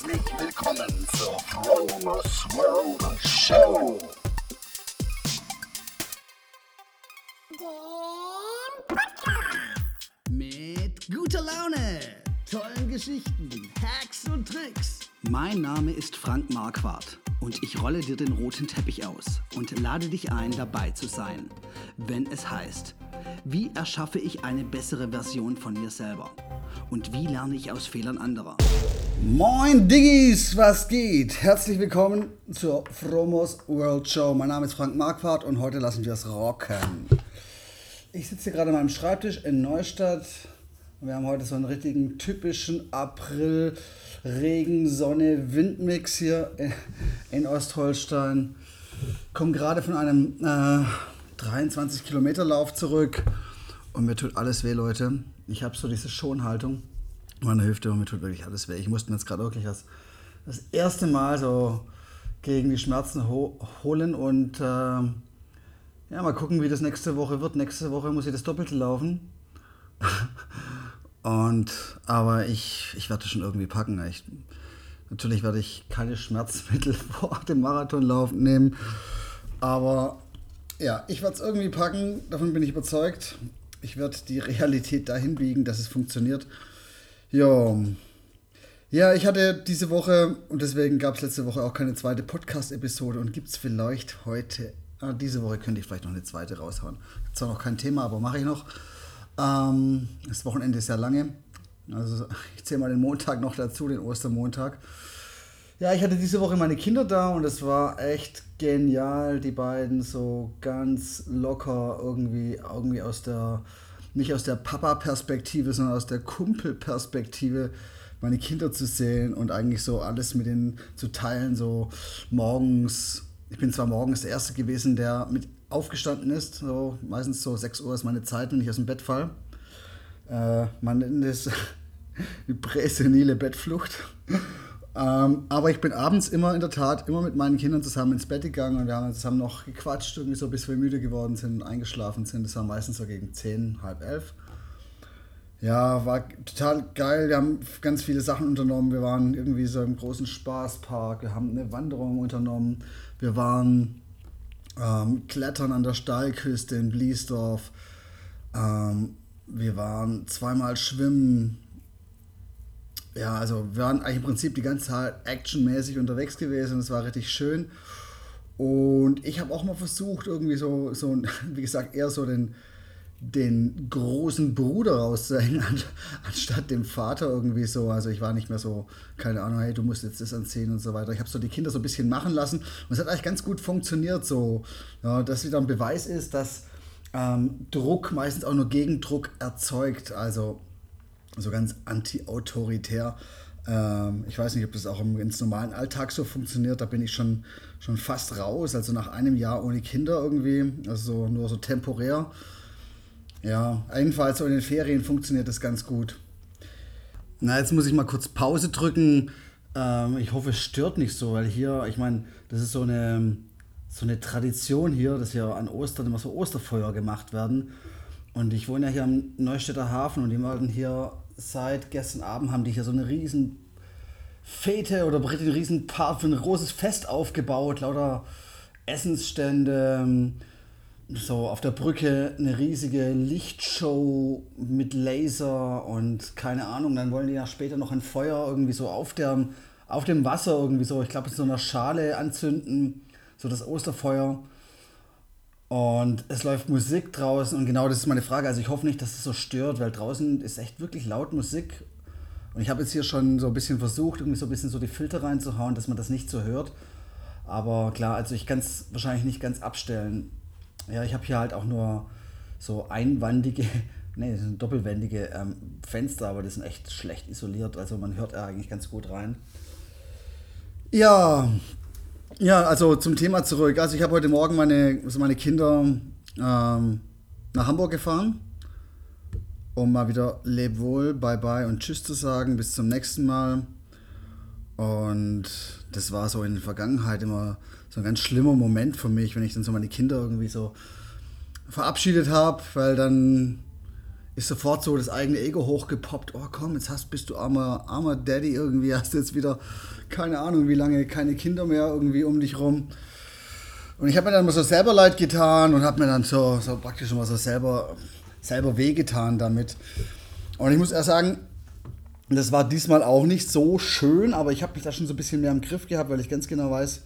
Herzlich willkommen zur Fromers World Show. Mit guter Laune, tollen Geschichten, Hacks und Tricks. Mein Name ist Frank Marquardt und ich rolle dir den roten Teppich aus und lade dich ein, dabei zu sein, wenn es heißt, wie erschaffe ich eine bessere Version von mir selber und wie lerne ich aus Fehlern anderer. Moin Diggis, was geht? Herzlich willkommen zur Fromos World Show. Mein Name ist Frank Marquardt und heute lassen wir es rocken. Ich sitze hier gerade an meinem Schreibtisch in Neustadt. Wir haben heute so einen richtigen typischen April Regen, Sonne, Windmix hier in Ostholstein. Komme gerade von einem äh, 23 Kilometer Lauf zurück und mir tut alles weh, Leute. Ich habe so diese Schonhaltung meine Hüfte und mir tut wirklich alles weh. Ich musste mir jetzt gerade wirklich das, das erste Mal so gegen die Schmerzen ho holen und äh, ja, mal gucken, wie das nächste Woche wird. Nächste Woche muss ich das Doppelte laufen. Und, aber ich, ich werde schon irgendwie packen. Ich, natürlich werde ich keine Schmerzmittel vor dem Marathonlauf nehmen. Aber ja, ich werde es irgendwie packen. Davon bin ich überzeugt. Ich werde die Realität dahin biegen, dass es funktioniert. Ja. Ja, ich hatte diese Woche und deswegen gab es letzte Woche auch keine zweite Podcast-Episode und gibt es vielleicht heute Ah, diese Woche könnte ich vielleicht noch eine zweite raushauen. Zwar noch kein Thema, aber mache ich noch. Ähm, das Wochenende ist ja lange. Also ich zähle mal den Montag noch dazu, den Ostermontag. Ja, ich hatte diese Woche meine Kinder da und es war echt genial, die beiden so ganz locker irgendwie, irgendwie aus der, nicht aus der Papa-Perspektive, sondern aus der Kumpel-Perspektive meine Kinder zu sehen und eigentlich so alles mit denen zu teilen, so morgens ich bin zwar morgens der Erste gewesen, der mit aufgestanden ist. So, meistens so 6 Uhr ist meine Zeit, wenn ich aus dem Bett fall. Äh, man nennt es die präsenile Bettflucht. Ähm, aber ich bin abends immer in der Tat immer mit meinen Kindern zusammen ins Bett gegangen und wir haben zusammen noch gequatscht, irgendwie so bis wir müde geworden sind und eingeschlafen sind. Das war meistens so gegen 10, halb elf. Ja, war total geil. Wir haben ganz viele Sachen unternommen. Wir waren irgendwie so im großen Spaßpark. Wir haben eine Wanderung unternommen. Wir waren ähm, klettern an der Steilküste in Bliesdorf. Ähm, wir waren zweimal schwimmen. Ja, also wir waren eigentlich im Prinzip die ganze Zeit actionmäßig unterwegs gewesen. Es war richtig schön. Und ich habe auch mal versucht, irgendwie so, so, wie gesagt, eher so den, den großen Bruder rauszuhängen, anstatt dem Vater irgendwie so. Also ich war nicht mehr so, keine Ahnung, hey, du musst jetzt das anziehen und so weiter. Ich habe so die Kinder so ein bisschen machen lassen und es hat eigentlich ganz gut funktioniert so. Ja, dass wieder ein Beweis ist, dass ähm, Druck meistens auch nur Gegendruck erzeugt. Also so ganz anti-autoritär. Ähm, ich weiß nicht, ob das auch im ganz normalen Alltag so funktioniert. Da bin ich schon, schon fast raus. Also nach einem Jahr ohne Kinder irgendwie. Also nur so temporär. Ja, jedenfalls so in den Ferien funktioniert das ganz gut. Na, jetzt muss ich mal kurz Pause drücken. Ähm, ich hoffe, es stört nicht so, weil hier, ich meine, das ist so eine, so eine Tradition hier, dass hier an Ostern immer so Osterfeuer gemacht werden. Und ich wohne ja hier am Neustädter Hafen und die werden hier seit gestern Abend haben die hier so eine riesen Fete oder einen riesen Part für ein großes Fest aufgebaut, lauter Essensstände, so auf der Brücke eine riesige Lichtshow mit Laser und keine Ahnung. Dann wollen die ja später noch ein Feuer irgendwie so auf, der, auf dem Wasser irgendwie so, ich glaube, in so einer Schale anzünden, so das Osterfeuer. Und es läuft Musik draußen und genau das ist meine Frage. Also ich hoffe nicht, dass es so stört, weil draußen ist echt wirklich laut Musik. Und ich habe jetzt hier schon so ein bisschen versucht, irgendwie so ein bisschen so die Filter reinzuhauen, dass man das nicht so hört. Aber klar, also ich kann es wahrscheinlich nicht ganz abstellen. Ja, ich habe hier halt auch nur so einwandige, nee, das sind doppelwändige ähm, Fenster, aber die sind echt schlecht isoliert. Also man hört eigentlich ganz gut rein. Ja, ja, also zum Thema zurück. Also ich habe heute Morgen meine, also meine Kinder ähm, nach Hamburg gefahren, um mal wieder leb wohl, bye bye und tschüss zu sagen. Bis zum nächsten Mal. Und das war so in der Vergangenheit immer so ein ganz schlimmer Moment für mich, wenn ich dann so meine Kinder irgendwie so verabschiedet habe, weil dann ist sofort so das eigene Ego hochgepoppt. Oh komm, jetzt hast, bist du armer, armer Daddy irgendwie, hast jetzt wieder keine Ahnung wie lange, keine Kinder mehr irgendwie um dich rum. Und ich habe mir dann mal so selber leid getan und habe mir dann so, so praktisch mal so selber, selber wehgetan damit. Und ich muss eher sagen, das war diesmal auch nicht so schön, aber ich habe mich da schon so ein bisschen mehr im Griff gehabt, weil ich ganz genau weiß,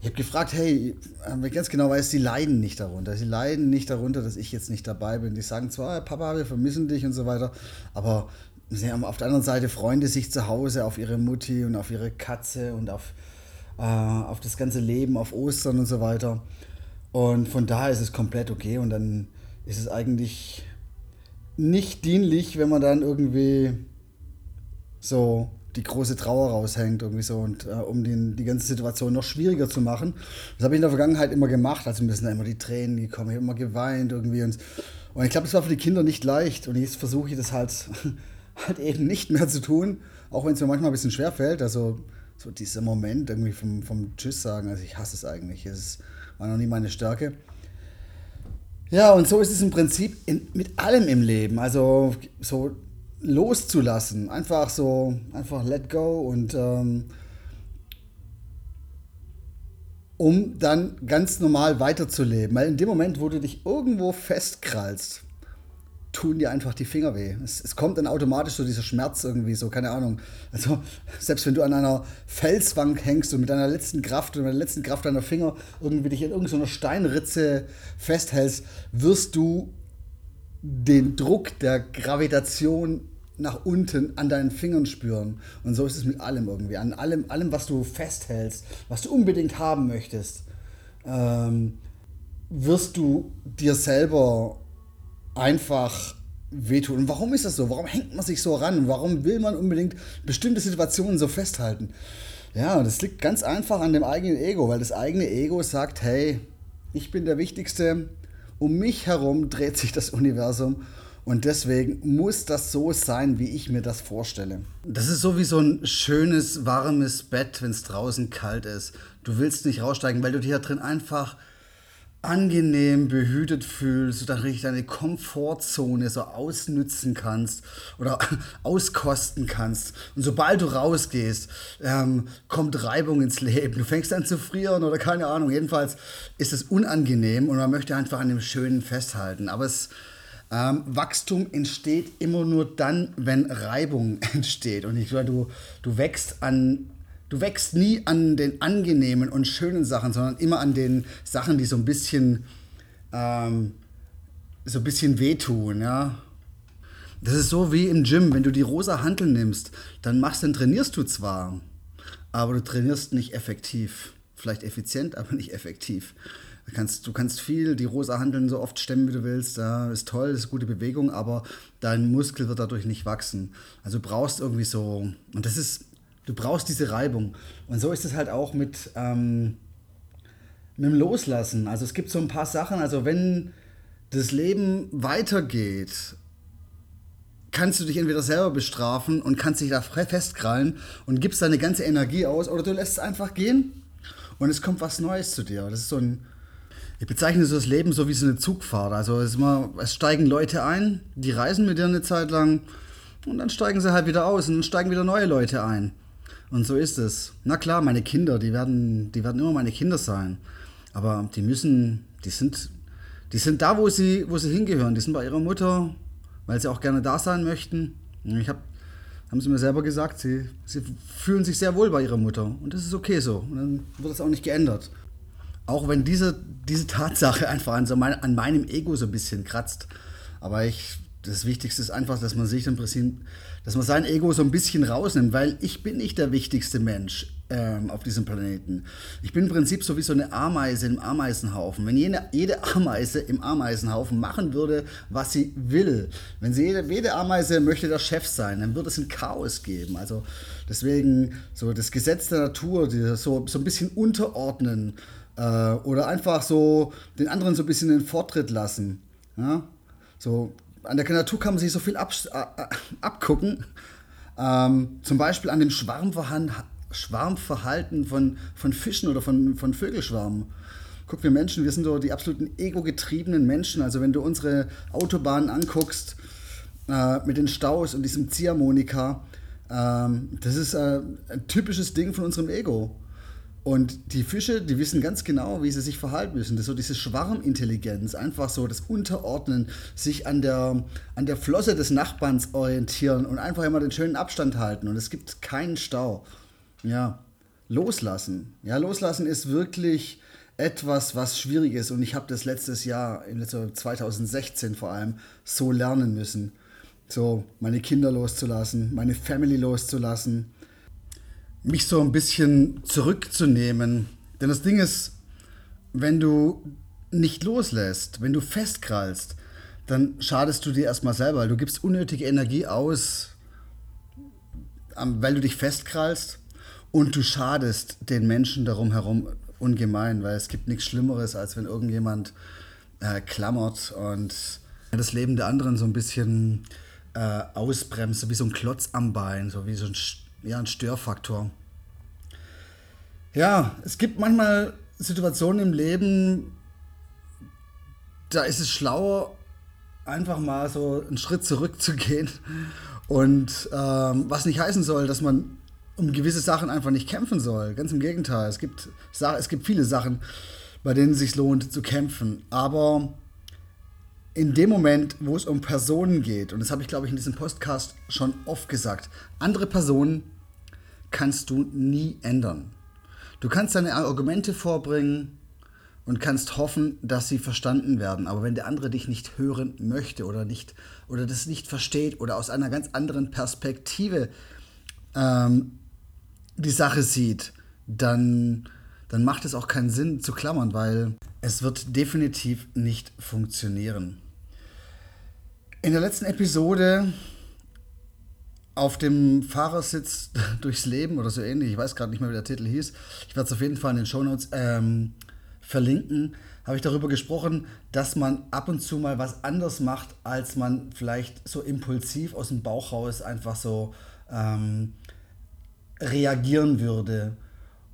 ich habe gefragt, hey, weil ganz genau weiß, sie leiden nicht darunter. Sie leiden nicht darunter, dass ich jetzt nicht dabei bin. Die sagen zwar, Papa, wir vermissen dich und so weiter, aber sie haben auf der anderen Seite Freunde sich zu Hause auf ihre Mutti und auf ihre Katze und auf, äh, auf das ganze Leben, auf Ostern und so weiter. Und von daher ist es komplett okay und dann ist es eigentlich nicht dienlich, wenn man dann irgendwie so die große Trauer raushängt, irgendwie so, und äh, um den, die ganze Situation noch schwieriger zu machen. Das habe ich in der Vergangenheit immer gemacht, also mir sind da immer die Tränen gekommen, ich habe immer geweint irgendwie und, und ich glaube, das war für die Kinder nicht leicht und jetzt versuche ich das halt, halt eben nicht mehr zu tun, auch wenn es mir manchmal ein bisschen schwer fällt, also so dieser Moment irgendwie vom, vom Tschüss sagen, also ich hasse es eigentlich, es war noch nie meine Stärke. Ja, und so ist es im Prinzip in, mit allem im Leben. Also so loszulassen. Einfach so, einfach let go und ähm, um dann ganz normal weiterzuleben. Weil in dem Moment, wo du dich irgendwo festkrallst, tun dir einfach die Finger weh. Es, es, kommt dann automatisch so dieser Schmerz irgendwie, so, keine Ahnung. Also, selbst wenn du an einer Felswand hängst und mit deiner letzten Kraft und mit der letzten Kraft deiner Finger irgendwie dich in irgendeiner Steinritze festhältst, wirst du den Druck der Gravitation nach unten an deinen Fingern spüren. Und so ist es mit allem irgendwie. An allem, allem was du festhältst, was du unbedingt haben möchtest, ähm, wirst du dir selber einfach wehtun. Und warum ist das so? Warum hängt man sich so ran? Warum will man unbedingt bestimmte Situationen so festhalten? Ja, das liegt ganz einfach an dem eigenen Ego, weil das eigene Ego sagt, hey, ich bin der Wichtigste, um mich herum dreht sich das Universum und deswegen muss das so sein, wie ich mir das vorstelle. Das ist so wie so ein schönes, warmes Bett, wenn es draußen kalt ist. Du willst nicht raussteigen, weil du dich da drin einfach angenehm behütet fühlst, du dann richtig deine Komfortzone so ausnützen kannst oder auskosten kannst. Und sobald du rausgehst, ähm, kommt Reibung ins Leben. Du fängst an zu frieren oder keine Ahnung. Jedenfalls ist es unangenehm und man möchte einfach an dem Schönen festhalten. Aber es ähm, Wachstum entsteht immer nur dann, wenn Reibung entsteht. Und ich glaube, du, du wächst an. Du wächst nie an den angenehmen und schönen Sachen, sondern immer an den Sachen, die so ein bisschen, ähm, so ein bisschen wehtun, ja. Das ist so wie im Gym, wenn du die rosa Hantel nimmst, dann machst, dann trainierst du zwar, aber du trainierst nicht effektiv. Vielleicht effizient, aber nicht effektiv. Du kannst, du kannst viel, die rosa Handeln so oft stemmen, wie du willst. Ja, ist toll, ist gute Bewegung, aber dein Muskel wird dadurch nicht wachsen. Also du brauchst irgendwie so, und das ist, du brauchst diese Reibung. Und so ist es halt auch mit, ähm, mit dem Loslassen. Also es gibt so ein paar Sachen, also wenn das Leben weitergeht, kannst du dich entweder selber bestrafen und kannst dich da festkrallen und gibst deine ganze Energie aus oder du lässt es einfach gehen und es kommt was Neues zu dir. Das ist so ein, ich bezeichne so das Leben so wie so eine Zugfahrt. Also es, immer, es steigen Leute ein, die reisen mit dir eine Zeit lang und dann steigen sie halt wieder aus und dann steigen wieder neue Leute ein. Und so ist es. Na klar, meine Kinder, die werden, die werden immer meine Kinder sein. Aber die müssen, die sind, die sind da, wo sie, wo sie hingehören. Die sind bei ihrer Mutter, weil sie auch gerne da sein möchten. Ich habe haben sie mir selber gesagt, sie, sie fühlen sich sehr wohl bei ihrer Mutter. Und das ist okay so. Und dann wird das auch nicht geändert. Auch wenn diese, diese Tatsache einfach an, so mein, an meinem Ego so ein bisschen kratzt. Aber ich, das Wichtigste ist einfach, dass man sich im Prinzip, dass man sein Ego so ein bisschen rausnimmt, weil ich bin nicht der wichtigste Mensch ähm, auf diesem Planeten. Ich bin im Prinzip so wie so eine Ameise im Ameisenhaufen. Wenn jede, jede Ameise im Ameisenhaufen machen würde, was sie will, wenn sie jede, jede Ameise möchte der Chef sein, dann würde es ein Chaos geben. Also deswegen so das Gesetz der Natur, so, so ein bisschen unterordnen äh, oder einfach so den anderen so ein bisschen den Vortritt lassen. Ja? So, an der Natur kann man sich so viel ab, äh, abgucken. Ähm, zum Beispiel an dem Schwarmverhalten, Schwarmverhalten von, von Fischen oder von, von Vögelschwarmen. Guck, wir Menschen, wir sind so die absoluten ego-getriebenen Menschen. Also wenn du unsere Autobahnen anguckst, äh, mit den Staus und diesem Ziehharmonika, ähm, das ist äh, ein typisches Ding von unserem Ego. Und die Fische, die wissen ganz genau, wie sie sich verhalten müssen. Das ist so diese Schwarmintelligenz, einfach so das Unterordnen, sich an der, an der Flosse des Nachbarns orientieren und einfach immer den schönen Abstand halten. Und es gibt keinen Stau. Ja, loslassen. Ja, loslassen ist wirklich etwas, was schwierig ist. Und ich habe das letztes Jahr, im letzten 2016 vor allem, so lernen müssen. So, meine Kinder loszulassen, meine Family loszulassen mich so ein bisschen zurückzunehmen. Denn das Ding ist, wenn du nicht loslässt, wenn du festkrallst, dann schadest du dir erstmal selber. Du gibst unnötige Energie aus, weil du dich festkrallst und du schadest den Menschen darum herum ungemein, weil es gibt nichts Schlimmeres, als wenn irgendjemand äh, klammert und das Leben der anderen so ein bisschen äh, ausbremst, wie so ein Klotz am Bein, so wie so ein ja, ein Störfaktor. Ja, es gibt manchmal Situationen im Leben, da ist es schlauer, einfach mal so einen Schritt zurückzugehen. Und ähm, was nicht heißen soll, dass man um gewisse Sachen einfach nicht kämpfen soll. Ganz im Gegenteil. Es gibt, es gibt viele Sachen, bei denen es sich lohnt zu kämpfen. Aber in dem Moment, wo es um Personen geht, und das habe ich, glaube ich, in diesem Podcast schon oft gesagt, andere Personen kannst du nie ändern. Du kannst deine Argumente vorbringen und kannst hoffen, dass sie verstanden werden. Aber wenn der andere dich nicht hören möchte oder nicht oder das nicht versteht oder aus einer ganz anderen Perspektive ähm, die Sache sieht, dann, dann macht es auch keinen Sinn zu klammern, weil es wird definitiv nicht funktionieren. In der letzten Episode auf dem Fahrersitz durchs Leben oder so ähnlich, ich weiß gerade nicht mehr, wie der Titel hieß, ich werde es auf jeden Fall in den Shownotes ähm, verlinken, habe ich darüber gesprochen, dass man ab und zu mal was anders macht, als man vielleicht so impulsiv aus dem Bauch raus einfach so ähm, reagieren würde.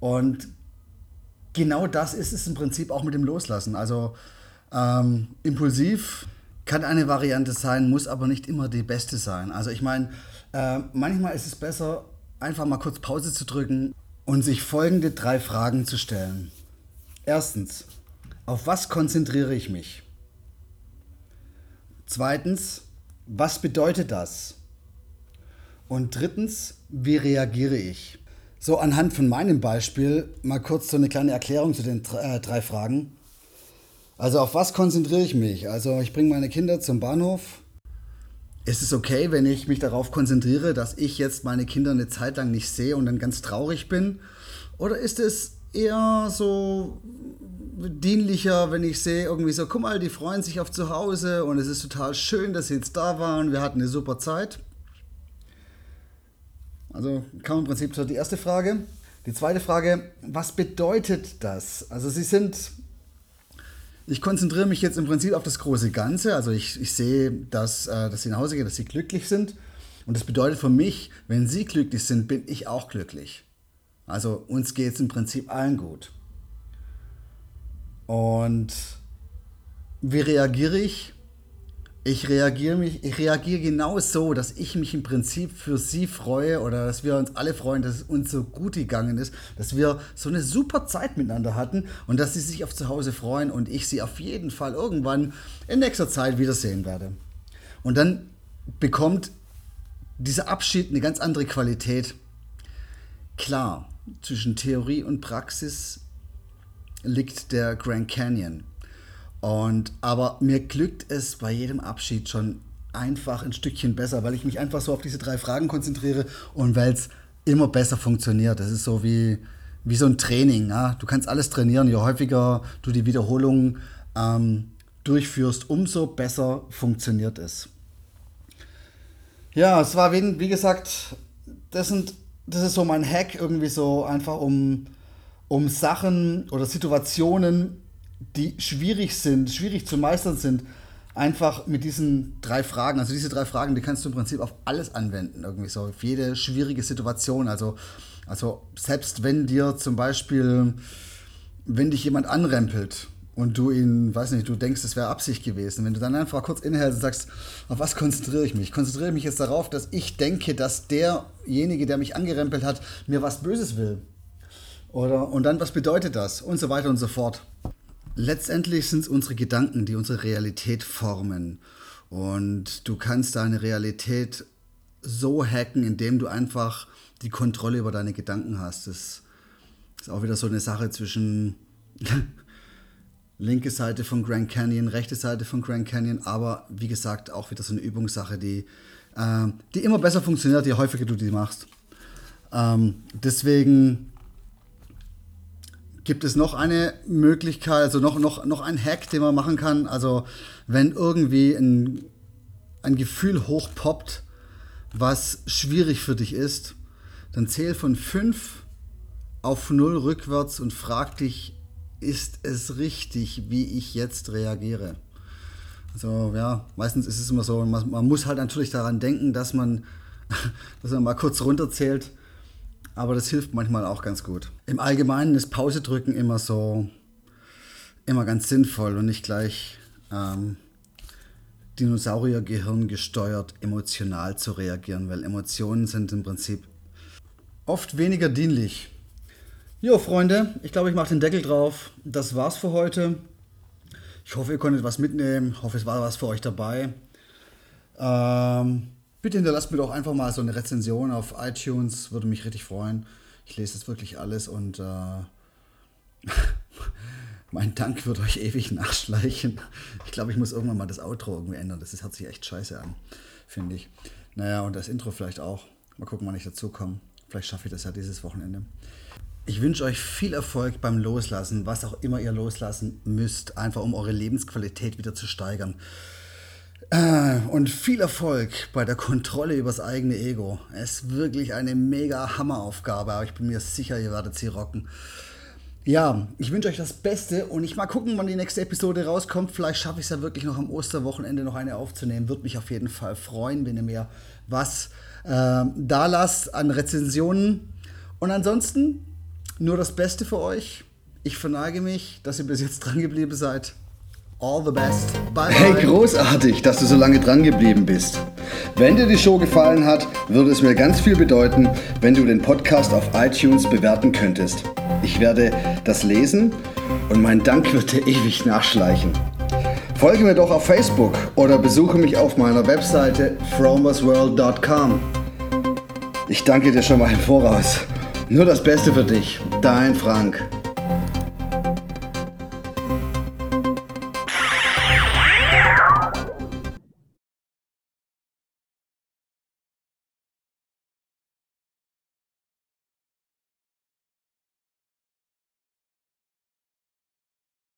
Und genau das ist es im Prinzip auch mit dem Loslassen. Also ähm, impulsiv kann eine Variante sein, muss aber nicht immer die beste sein. Also ich meine, äh, manchmal ist es besser, einfach mal kurz Pause zu drücken und sich folgende drei Fragen zu stellen. Erstens, auf was konzentriere ich mich? Zweitens, was bedeutet das? Und drittens, wie reagiere ich? So anhand von meinem Beispiel mal kurz so eine kleine Erklärung zu den äh, drei Fragen. Also auf was konzentriere ich mich? Also ich bringe meine Kinder zum Bahnhof, ist es okay, wenn ich mich darauf konzentriere, dass ich jetzt meine Kinder eine Zeit lang nicht sehe und dann ganz traurig bin? Oder ist es eher so dienlicher, wenn ich sehe, irgendwie so, guck mal, die freuen sich auf zu Hause und es ist total schön, dass sie jetzt da waren, wir hatten eine super Zeit? Also kam im Prinzip so die erste Frage. Die zweite Frage, was bedeutet das? Also sie sind ich konzentriere mich jetzt im Prinzip auf das große Ganze. Also ich, ich sehe, dass, äh, dass sie nach Hause gehen, dass sie glücklich sind. Und das bedeutet für mich, wenn sie glücklich sind, bin ich auch glücklich. Also uns geht es im Prinzip allen gut. Und wie reagiere ich? Ich reagiere mich, genau so, dass ich mich im Prinzip für sie freue oder dass wir uns alle freuen, dass es uns so gut gegangen ist, dass wir so eine super Zeit miteinander hatten und dass sie sich auf zu Hause freuen und ich sie auf jeden Fall irgendwann in nächster Zeit wiedersehen werde. Und dann bekommt dieser Abschied eine ganz andere Qualität. Klar, zwischen Theorie und Praxis liegt der Grand Canyon. Und, aber mir glückt es bei jedem Abschied schon einfach ein Stückchen besser, weil ich mich einfach so auf diese drei Fragen konzentriere und weil es immer besser funktioniert. Das ist so wie, wie so ein Training. Ja? Du kannst alles trainieren. Je häufiger du die Wiederholungen ähm, durchführst, umso besser funktioniert es. Ja, es war wie, wie gesagt, das, sind, das ist so mein Hack, irgendwie so einfach um, um Sachen oder Situationen die schwierig sind, schwierig zu meistern sind, einfach mit diesen drei Fragen, also diese drei Fragen, die kannst du im Prinzip auf alles anwenden, irgendwie so, auf jede schwierige Situation. Also, also selbst wenn dir zum Beispiel wenn dich jemand anrempelt und du ihn, weiß nicht, du denkst, es wäre Absicht gewesen, wenn du dann einfach kurz innehältst und sagst, auf was konzentriere ich mich? Konzentriere ich mich jetzt darauf, dass ich denke, dass derjenige, der mich angerempelt hat, mir was Böses will? Oder, und dann, was bedeutet das? Und so weiter und so fort. Letztendlich sind es unsere Gedanken, die unsere Realität formen. Und du kannst deine Realität so hacken, indem du einfach die Kontrolle über deine Gedanken hast. Das ist auch wieder so eine Sache zwischen linke Seite von Grand Canyon, rechte Seite von Grand Canyon, aber wie gesagt, auch wieder so eine Übungssache, die, äh, die immer besser funktioniert, je häufiger du die machst. Ähm, deswegen gibt es noch eine Möglichkeit, also noch, noch, noch ein Hack, den man machen kann. Also wenn irgendwie ein, ein Gefühl hochpoppt, was schwierig für dich ist, dann zähl von 5 auf 0 rückwärts und frag dich, ist es richtig, wie ich jetzt reagiere? Also ja, meistens ist es immer so, man, man muss halt natürlich daran denken, dass man, dass man mal kurz runterzählt, aber das hilft manchmal auch ganz gut. Im Allgemeinen ist Pause drücken immer so, immer ganz sinnvoll und nicht gleich ähm, Dinosauriergehirn gesteuert emotional zu reagieren, weil Emotionen sind im Prinzip oft weniger dienlich. Jo, Freunde, ich glaube, ich mache den Deckel drauf. Das war's für heute. Ich hoffe, ihr konntet was mitnehmen. Ich hoffe, es war was für euch dabei. Ähm, bitte hinterlasst mir doch einfach mal so eine Rezension auf iTunes. Würde mich richtig freuen. Ich lese das wirklich alles und äh, mein Dank wird euch ewig nachschleichen. Ich glaube, ich muss irgendwann mal das Outro irgendwie ändern. Das hört sich echt scheiße an, finde ich. Naja, und das Intro vielleicht auch. Mal gucken, wann ich dazu komme. Vielleicht schaffe ich das ja dieses Wochenende. Ich wünsche euch viel Erfolg beim Loslassen, was auch immer ihr loslassen müsst, einfach um eure Lebensqualität wieder zu steigern. Äh, und viel Erfolg bei der Kontrolle über das eigene Ego. Es ist wirklich eine mega Hammeraufgabe, aber ich bin mir sicher, ihr werdet sie rocken. Ja, ich wünsche euch das Beste und ich mal gucken, wann die nächste Episode rauskommt. Vielleicht schaffe ich es ja wirklich noch am Osterwochenende noch eine aufzunehmen. Würde mich auf jeden Fall freuen, wenn ihr mir was äh, da lasst an Rezensionen. Und ansonsten nur das Beste für euch. Ich verneige mich, dass ihr bis jetzt dran geblieben seid. All the best. Bye, bye. Hey, großartig, dass du so lange dran geblieben bist. Wenn dir die Show gefallen hat, würde es mir ganz viel bedeuten, wenn du den Podcast auf iTunes bewerten könntest. Ich werde das lesen und mein Dank wird dir ewig nachschleichen. Folge mir doch auf Facebook oder besuche mich auf meiner Webseite fromersworld.com. Ich danke dir schon mal im Voraus. Nur das Beste für dich, dein Frank.